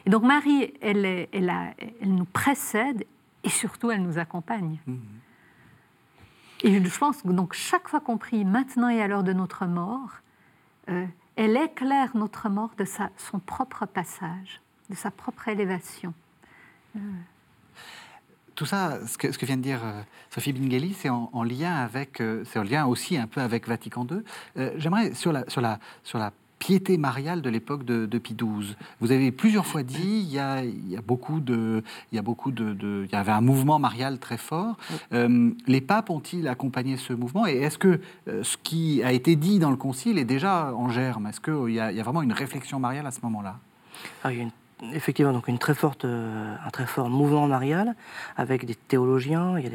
Et donc Marie, elle, elle, elle, nous précède et surtout elle nous accompagne. Mmh. Et je pense que donc chaque fois qu'on prie maintenant et à l'heure de notre mort, euh, elle éclaire notre mort de son propre passage, de sa propre élévation. Euh. Tout ça, ce que, ce vient de dire euh, Sophie Bingeli, c'est en, lien avec, c'est en lien aussi un peu avec Vatican II. J'aimerais sur la, sur la, sur la piété mariale de l'époque de, de, Pie XII. Vous avez plusieurs fois dit il y a, il y a beaucoup de, il y a beaucoup de, il y avait un mouvement marial très fort. Euh, les papes ont-ils accompagné ce mouvement? Et est-ce que euh, ce qui a été dit dans le concile est déjà en germe? Est-ce qu'il y, y a vraiment une réflexion mariale à ce moment-là? Il y a une effectivement donc une très forte, euh, un très fort mouvement marial avec des théologiens. Il y a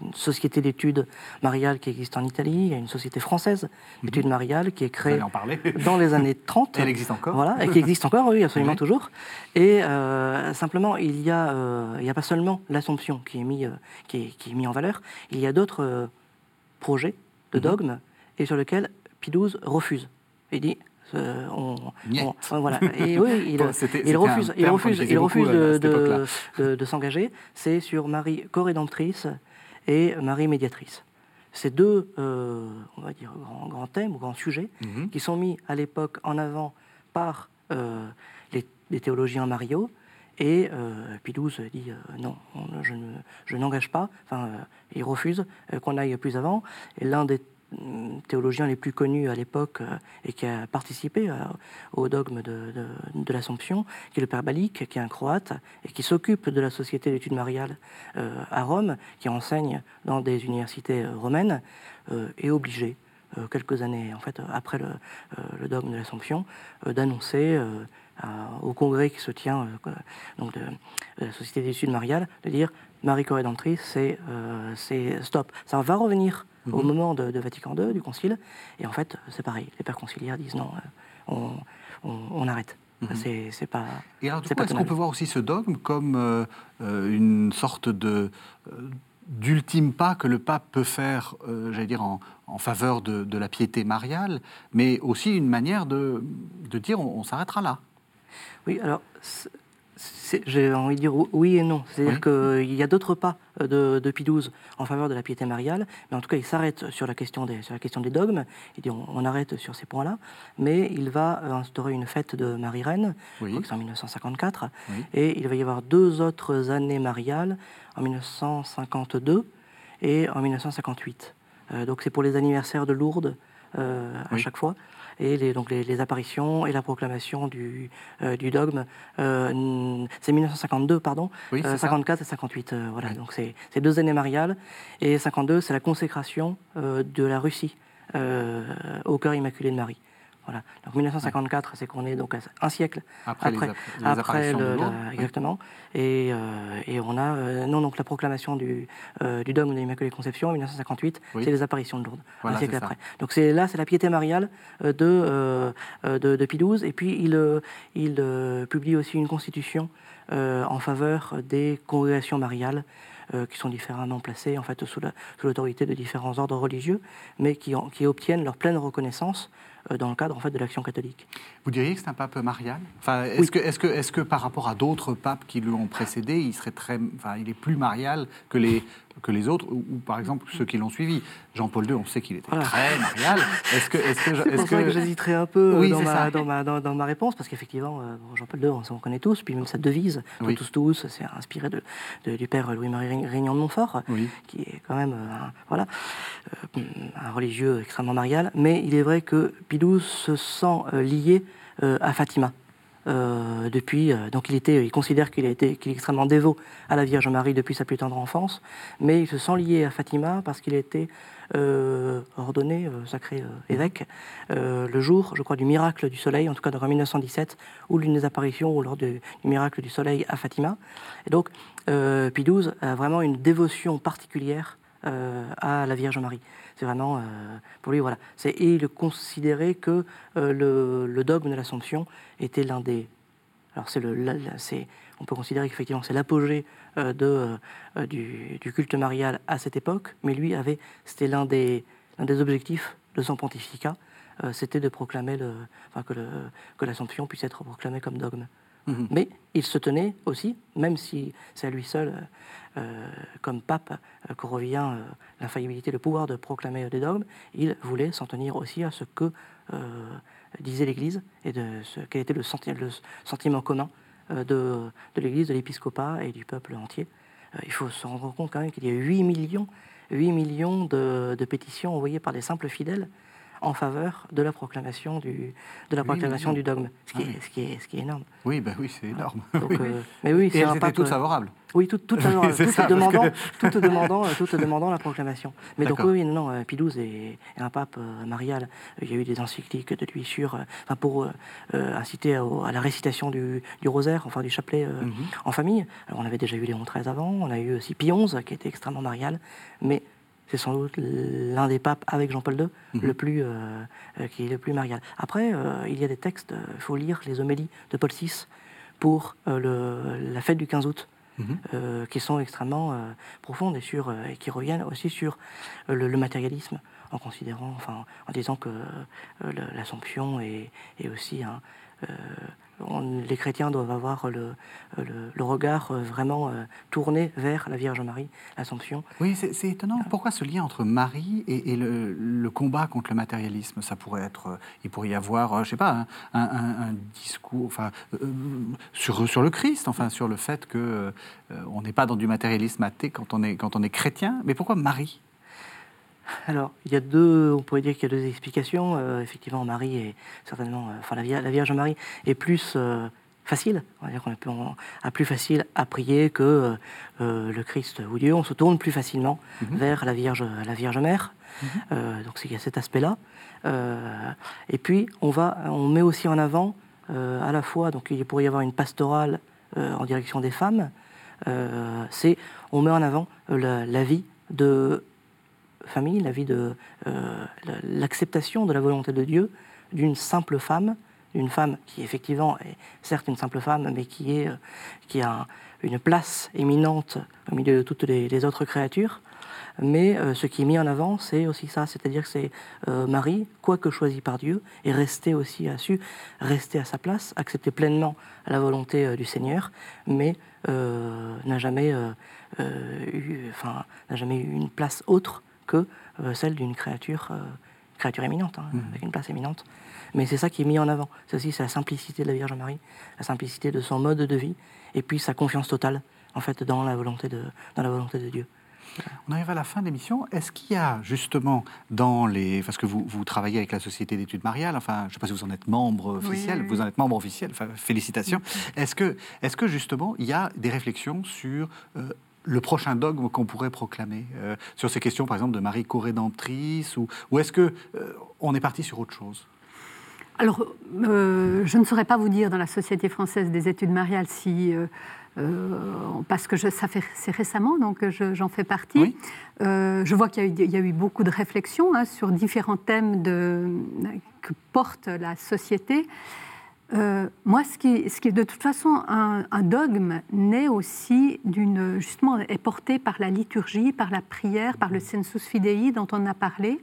une société d'études mariales qui existe en Italie. Il y a une société française d'études mhm. mariales qui est créée dans les années 30. Elle existe encore. Voilà, et qui existe encore, oui, absolument toujours. Et euh, simplement, il n'y a, euh, il a pas seulement l'Assomption qui est mis, qui est, qui est, mis en valeur. Il y a d'autres projets de mhm. dogmes et sur lesquels Pie XII refuse. Il dit euh, on, voilà. Et oui, il, refuse, il refuse, il refuse de, de, s'engager. C'est sur Marie co-rédemptrice et Marie médiatrice. Ces deux, euh, on va dire, grands, grands, thèmes ou grands sujets mhm. qui sont mis à l'époque en avant par euh, les, théologiens mariaux. Et euh, XII dit non, je, n'engage pas, enfin, il refuse qu'on aille plus avant. Et l'un des théologiens les plus connus à l'époque euh, et qui a participé euh, au dogme de, l'Assomption, qui est le père Balic, qui est un croate et qui s'occupe de la Société d'études mariales euh, à Rome, qui enseigne dans des universités romaines, est obligé, quelques années en fait, après le, dogme de l'Assomption, d'annoncer au congrès qui se tient donc de, la Société d'études mariales, de dire Marie co-rédemptrice, c'est c'est stop. Ça va revenir au Mhm. moment de, de Vatican II, du Concile, et en fait, c'est pareil. Les pères conciliaires disent non, euh, on, on- on arrête. Mhm. C'est c'est pas. Et alors, du C'est coup, pas est-ce qu'on peut voir aussi ce dogme comme euh, euh, une sorte de euh, d'ultime pas que le pape peut faire, euh, j'allais dire, en, en faveur de, de la piété mariale, mais aussi une manière de, de dire on, on s'arrêtera là? Oui, alors, j'ai envie de dire oui et non. C'est-à-dire Oui. qu'il y a d'autres pas euh, de, de Pie XII en faveur de la piété mariale, mais en tout cas, il s'arrête sur la question des, sur la question des dogmes. Il dit on, on arrête sur ces points-là, mais il va euh, instaurer une fête de Marie-Reine, Oui. c'est en 1954, Oui. et il va y avoir deux autres années mariales, en 1952 et en 1958. Euh, donc c'est pour les anniversaires de Lourdes euh, à chaque fois. Et les, donc les, les apparitions et la proclamation du, euh, du dogme. Euh, c'est 1952, pardon. Oui, c'est Euh, ça. 54 et 58. euh, voilà, Oui. donc c'est deux années mariales. Et 52, c'est la consécration de la Russie au cœur immaculé de Marie. Voilà. Donc 1954, c'est qu'on est donc un siècle Après, après, les le- la- exactement. Et, euh, et on a euh, non donc la proclamation du, euh, du dogme de l'Immaculée Conception en 1958, Oui. c'est les apparitions de Lourdes Voilà, un siècle après. Donc c'est là c'est la piété mariale de, de de Pie XII et puis il il publie aussi une constitution en faveur des congrégations mariales. euh, qui sont différemment placées en fait sous la- sous l'autorité de différents ordres religieux, mais qui, en- qui obtiennent leur pleine reconnaissance dans le cadre en fait de l'action catholique. Vous diriez que c'est un pape marial? Enfin, Est-ce Oui. que, est que, est que par rapport à d'autres papes qui lui ont précédé, il, serait très, enfin, il est plus marial que les, que les autres, ou, ou par exemple ceux qui l'ont suivi Jean-Paul II, on sait qu'il était Voilà. très marial. Est-ce que, est-ce que, est-ce que un peu euh, Oui, dans, ma, dans, ma, dans, dans ma réponse, parce qu'effectivement, euh, Jean-Paul II, on, on connaît tous, puis même sa devise, Oui. tous tous, c'est inspiré de, de- du père Louis-Marie Régn- Régnant de Montfort, Oui. qui est quand même euh, un, voilà, un religieux extrêmement marial, mais il est vrai que XII se sent lié à Fatima. Euh, depuis, euh, donc il, était, il considère qu'il a est extrêmement dévot à la Vierge Marie depuis sa plus tendre enfance, mais il se sent lié à Fatima parce qu'il a été euh, ordonné sacré évêque le jour, je crois, du miracle du soleil, en tout cas en 1917, ou l'une des apparitions ou lors du miracle du soleil à Fatima. Et donc, Pie XII a vraiment une dévotion particulière à la Vierge Marie. C'est vraiment, euh, pour lui, voilà. Et il considérait que euh, le, le dogme de l'Assomption était l'un des. Alors, c'est on peut considérer qu'effectivement, c'est l'apogée euh, de, euh, du, du culte marial à cette époque, mais lui avait, c'était l'un des, des objectifs de son pontificat, euh, c'était de proclamer le, enfin, que, le, que l'Assomption puisse être proclamée comme dogme. Mhm. Mais il se tenait aussi, même si c'est à lui seul, euh, euh, comme pape, euh, que revient euh, l'infaillibilité, le pouvoir de proclamer des dogmes, il voulait s'en tenir aussi à ce que euh, disait l'Église et de ce quel était le, senti- le sentiment commun euh, de, l'Église, de l'épiscopat et du peuple entier. Euh, il faut se rendre compte quand même qu'il y a 8 millions, 8 millions de pétitions envoyées par des simples fidèles en faveur de la proclamation du, de la du dogme, ce qui, Ah est, ce qui est, ce qui est énorme. Oui, ben oui, c'est énorme. Donc, Oui. euh, mais oui, Et c'est elles un étaient pape. toutes euh, favorables. Oui, toutes, toutes, ça, demandant, que- toutes demandant, euh, toutes demandant la proclamation. Mais donc oui, non, Pie XII est, est un pape marial. Il y a eu des encycliques de lui sur, enfin, pour euh, inciter à, la récitation du, du rosaire, enfin du chapelet euh, Mhm. en famille. Alors, on avait déjà eu Léon XIII avant, on a eu aussi Pie XI qui était extrêmement marial, mais c'est sans doute l'un des papes avec Jean-Paul II Mhm. le plus, euh, euh, qui est le plus marial. Après, euh, il y a des textes, il faut lire les homélies de Paul VI pour euh, le- la fête du 15 août. Mhm. qui sont extrêmement profondes et, sur, et qui reviennent aussi sur le, le matérialisme, en considérant, enfin, en disant que l'Assomption est, est aussi un. On- les chrétiens doivent avoir le, le- le regard euh, vraiment euh, tourné vers la Vierge Marie, l'Assomption. Oui, c'est étonnant. Pourquoi ce lien entre Marie et, et le, le combat contre le matérialisme? Ça pourrait être, euh, il pourrait y avoir, je sais pas, un, un- un- un discours, enfin, euh, sur sur le Christ, enfin, sur le fait que euh, on n'est pas dans du matérialisme athée quand on est quand on est chrétien. Mais pourquoi Marie? Alors, il y a deux, on pourrait dire qu'il y a deux explications. Euh, effectivement, Marie est certainement, euh, enfin la, Vier- la Vierge Marie est plus euh, facile, on va dire qu'on a, plus- facile à prier que euh, le Christ ou Dieu. On se tourne plus facilement Mhm. vers la Vierge, la Vierge Mère. Euh, donc il y a cet aspect-là. Euh, et puis on va, on met aussi en avant à la fois, donc il pourrait y avoir une pastorale en direction des femmes, c'est on met en avant la, vie de famille, la vie de l'acceptation de la volonté de Dieu d'une simple femme, d'une femme qui effectivement est certes une simple femme, mais qui, est, qui a une place éminente au milieu de toutes les autres créatures, mais euh, ce qui est mis en avant, c'est aussi ça, c'est-à-dire que c'est euh, Marie, quoique choisie par Dieu, et rester aussi à su, rester à sa place, accepter pleinement la volonté euh, du Seigneur, mais n'a jamais, eu, enfin, n'a jamais eu une place autre que celle d'une créature, créature éminente, hein, mmh. avec une place éminente. Mais c'est ça qui est mis en avant. C'est aussi la simplicité de la Vierge Marie, la simplicité de son mode de vie, et puis sa confiance totale, en fait, dans la volonté de, dans la volonté de Dieu. On arrive à la fin de l'émission. Est-ce qu'il y a justement dans les... Parce que vous, vous travaillez avec la Société d'études mariales, enfin, je ne sais pas si vous en êtes membre officiel, vous en êtes membre officiel, enfin, félicitations. Est-ce que, est que justement, il y a des réflexions sur... Euh, le prochain dogme qu'on pourrait proclamer euh, sur ces questions, par exemple, de Marie co-rédemptrice, ou, ou est-ce que euh, on est parti sur autre chose? Alors, je ne saurais pas vous dire dans la Société française des études mariales si euh, parce que je, ça fait c'est récemment, donc j'en fais partie. Euh, je vois qu'il y, a eu beaucoup de réflexions hein, sur différents thèmes de, que porte la société. Euh, moi, ce qui, ce qui, est de toute façon un, dogme naît aussi d'une justement est porté par la liturgie, par la prière, par le sensus fidei dont on a parlé.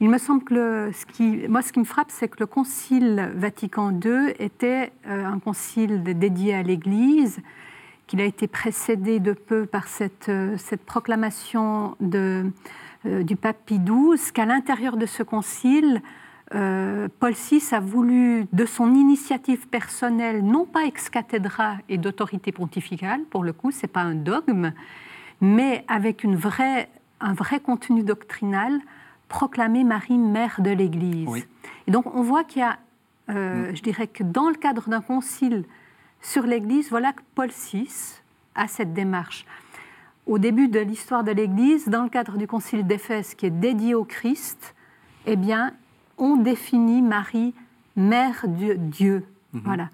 Il me semble que ce qui, moi, ce qui me frappe, c'est que le Concile Vatican II était un concile dédié à l'Église, qu'il a été précédé de peu par cette, euh, cette proclamation de, euh, du pape Pie XII, qu'à l'intérieur de ce concile, euh, Paul VI a voulu, de son initiative personnelle, non pas ex cathedra et d'autorité pontificale, pour le coup, ce n'est pas un dogme, mais avec une vraie, un vrai contenu doctrinal, proclamer Marie mère de l'Église. Et donc on voit qu'il y a, mm. je dirais que dans le cadre d'un concile sur l'Église, voilà que Paul VI a cette démarche. Au début de l'histoire de l'Église, dans le cadre du Concile d'Éphèse qui est dédié au Christ, eh bien, on définit Marie mère de Dieu. Mhm. Voilà.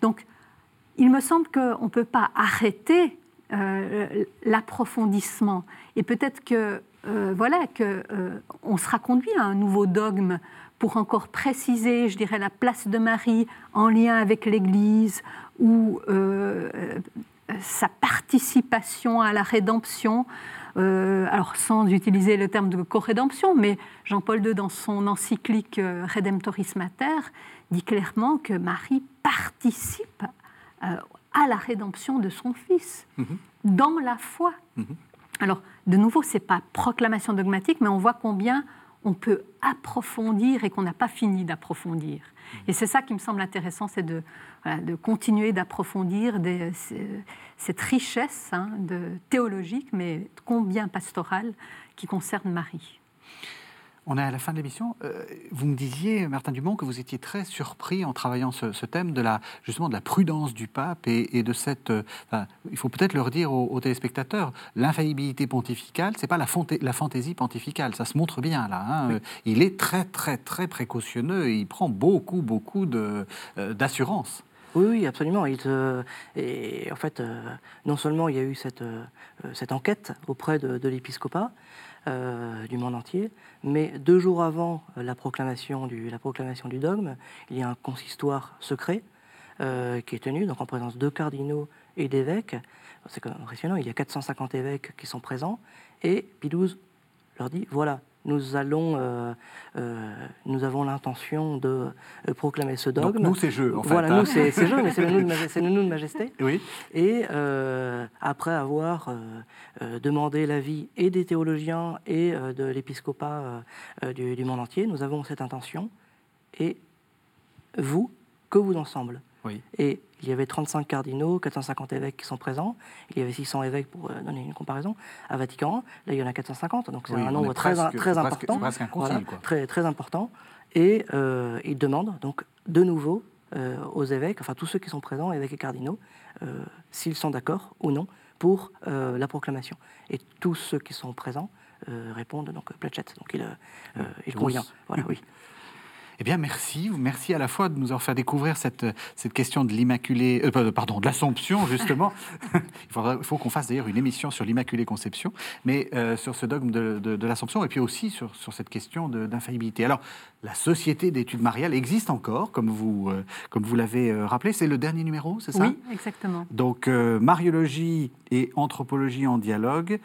Donc, il me semble qu'on ne peut pas arrêter euh, l'approfondissement. Et peut-être que euh, voilà que euh, on sera conduit à un nouveau dogme pour encore préciser, je dirais, la place de Marie en lien avec l'Église ou sa participation à la rédemption. Alors sans utiliser le terme de co-rédemption, mais Jean-Paul II, dans son encyclique Redemptoris Mater, dit clairement que Marie participe à la rédemption de son Fils, mm-hmm. dans la foi. Mm-hmm. Alors, de nouveau, ce n'est pas proclamation dogmatique, mais on voit combien on peut approfondir et qu'on n'a pas fini d'approfondir. Et c'est ça qui me semble intéressant, c'est de, continuer d'approfondir cette richesse hein, théologique, mais combien pastorale, qui concerne Marie. On est à la fin de l'émission. Euh, vous me disiez, Martin Dumont, que vous étiez très surpris en travaillant ce, thème de la, justement de la prudence du pape et, de cette. Euh, il faut peut-être leur dire aux, téléspectateurs, l'infaillibilité pontificale, c'est pas la, la, fantaisie pontificale. Ça se montre bien là. Hein. Il est très très très précautionneux et il prend beaucoup beaucoup de, euh, d'assurance. Oui, oui, absolument. Il, et en fait, non seulement il y a eu cette, cette enquête auprès de, de l'épiscopat, euh, du monde entier. Mais deux jours avant la proclamation du, la proclamation du dogme, il y a un consistoire secret euh, qui est tenu, donc en présence de cardinaux et d'évêques. C'est impressionnant, il y a 450 évêques qui sont présents, et Pie leur dit, voilà, nous allons, euh, euh, nous avons l'intention de euh, proclamer ce dogme. Donc nous, c'est jeu, en fait. Voilà, nous, c'est jeu, mais c'est le, nous de majesté. Oui. Et après avoir demandé l'avis et des théologiens et de l'épiscopat du, du, monde entier, nous avons cette intention. Et vous, que vous et il y avait 35 cardinaux, 450 évêques qui sont présents. Il y avait 600 évêques, pour euh, donner une comparaison, à Vatican. Là, il y en a 450, donc c'est un nombre très, très important. Presque quoi. Très, très important. Et euh, il demande donc de nouveau euh, aux évêques, enfin tous ceux qui sont présents, évêques et cardinaux, euh, s'ils sont d'accord ou non pour la proclamation. Et tous ceux qui sont présents répondent donc pletchette, donc il, il convient. Voilà, oui. Eh bien, merci. Merci à la fois de nous avoir fait découvrir cette, cette question de l'Immaculée, euh, pardon, de l'Assomption, justement. il, faut qu'on fasse d'ailleurs une émission sur l'Immaculée Conception, mais euh, sur ce dogme de, de, l'Assomption, et puis aussi sur, sur cette question d'infaillibilité. Alors, la Société d'études mariales existe encore, comme vous, euh, comme vous l'avez rappelé. C'est le dernier numéro, c'est ça? Oui, exactement. Donc, Mariologie et Anthropologie en dialogue.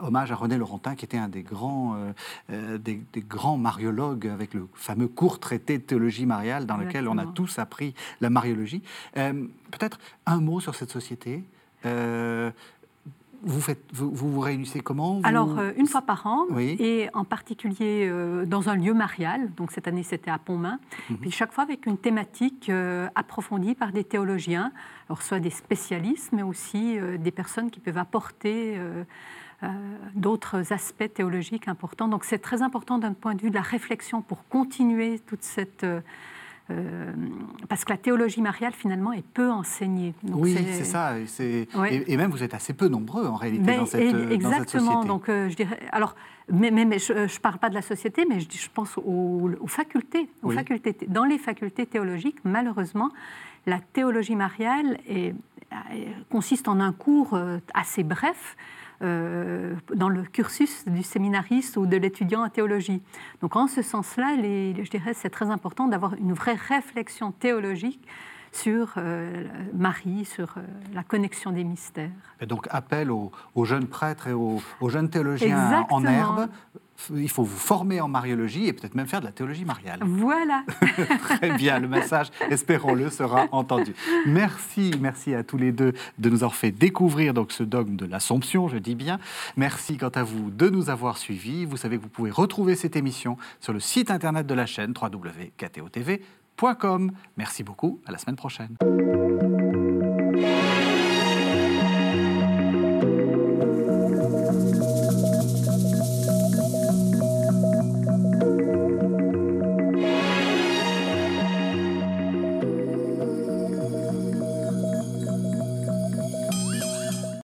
hommage à René Laurentin, qui était un des grands, des, des, grands mariologues, avec le fameux court traité de théologie mariale dans lequel on a tous appris la mariologie. Euh, peut-être un mot sur cette société? Euh, vous, faites, vous, vous, réunissez comment Alors, euh, une fois par an, et en particulier dans un lieu marial. Donc, cette année, c'était à Pontmain. Mhm. Puis, chaque fois avec une thématique approfondie par des théologiens, alors soit des spécialistes, mais aussi des personnes qui peuvent apporter euh, d'autres aspects théologiques importants. Donc c'est très important d'un point de vue de la réflexion pour continuer toute cette... Euh, euh, parce que la théologie mariale, finalement, est peu enseignée. oui, c'est ça. Et, même, vous êtes assez peu nombreux, en réalité, ben, dans, cette, exactement. Dans Donc, je dirais... Alors, mais, mais, je ne parle pas de la société, mais je, je pense aux, facultés, aux facultés. Dans les facultés théologiques, malheureusement, la théologie mariale est, consiste en un cours assez bref euh, dans le cursus du séminariste ou de l'étudiant en théologie. Donc en ce sens-là, je dirais c'est très important d'avoir une vraie réflexion théologique sur euh, Marie, sur euh, la connexion des mystères. Et donc appel aux, jeunes prêtres et aux, jeunes théologiens en herbe il faut vous former en mariologie et peut-être même faire de la théologie mariale. Voilà. Très bien, le message, espérons-le, sera entendu. Merci, merci à tous les deux de nous avoir fait découvrir donc ce dogme de l'Assomption, je dis bien. Merci quant à vous de nous avoir suivis. Vous savez que vous pouvez retrouver cette émission sur le site internet de la chaîne www.ktotv.com. Merci beaucoup, à la semaine prochaine.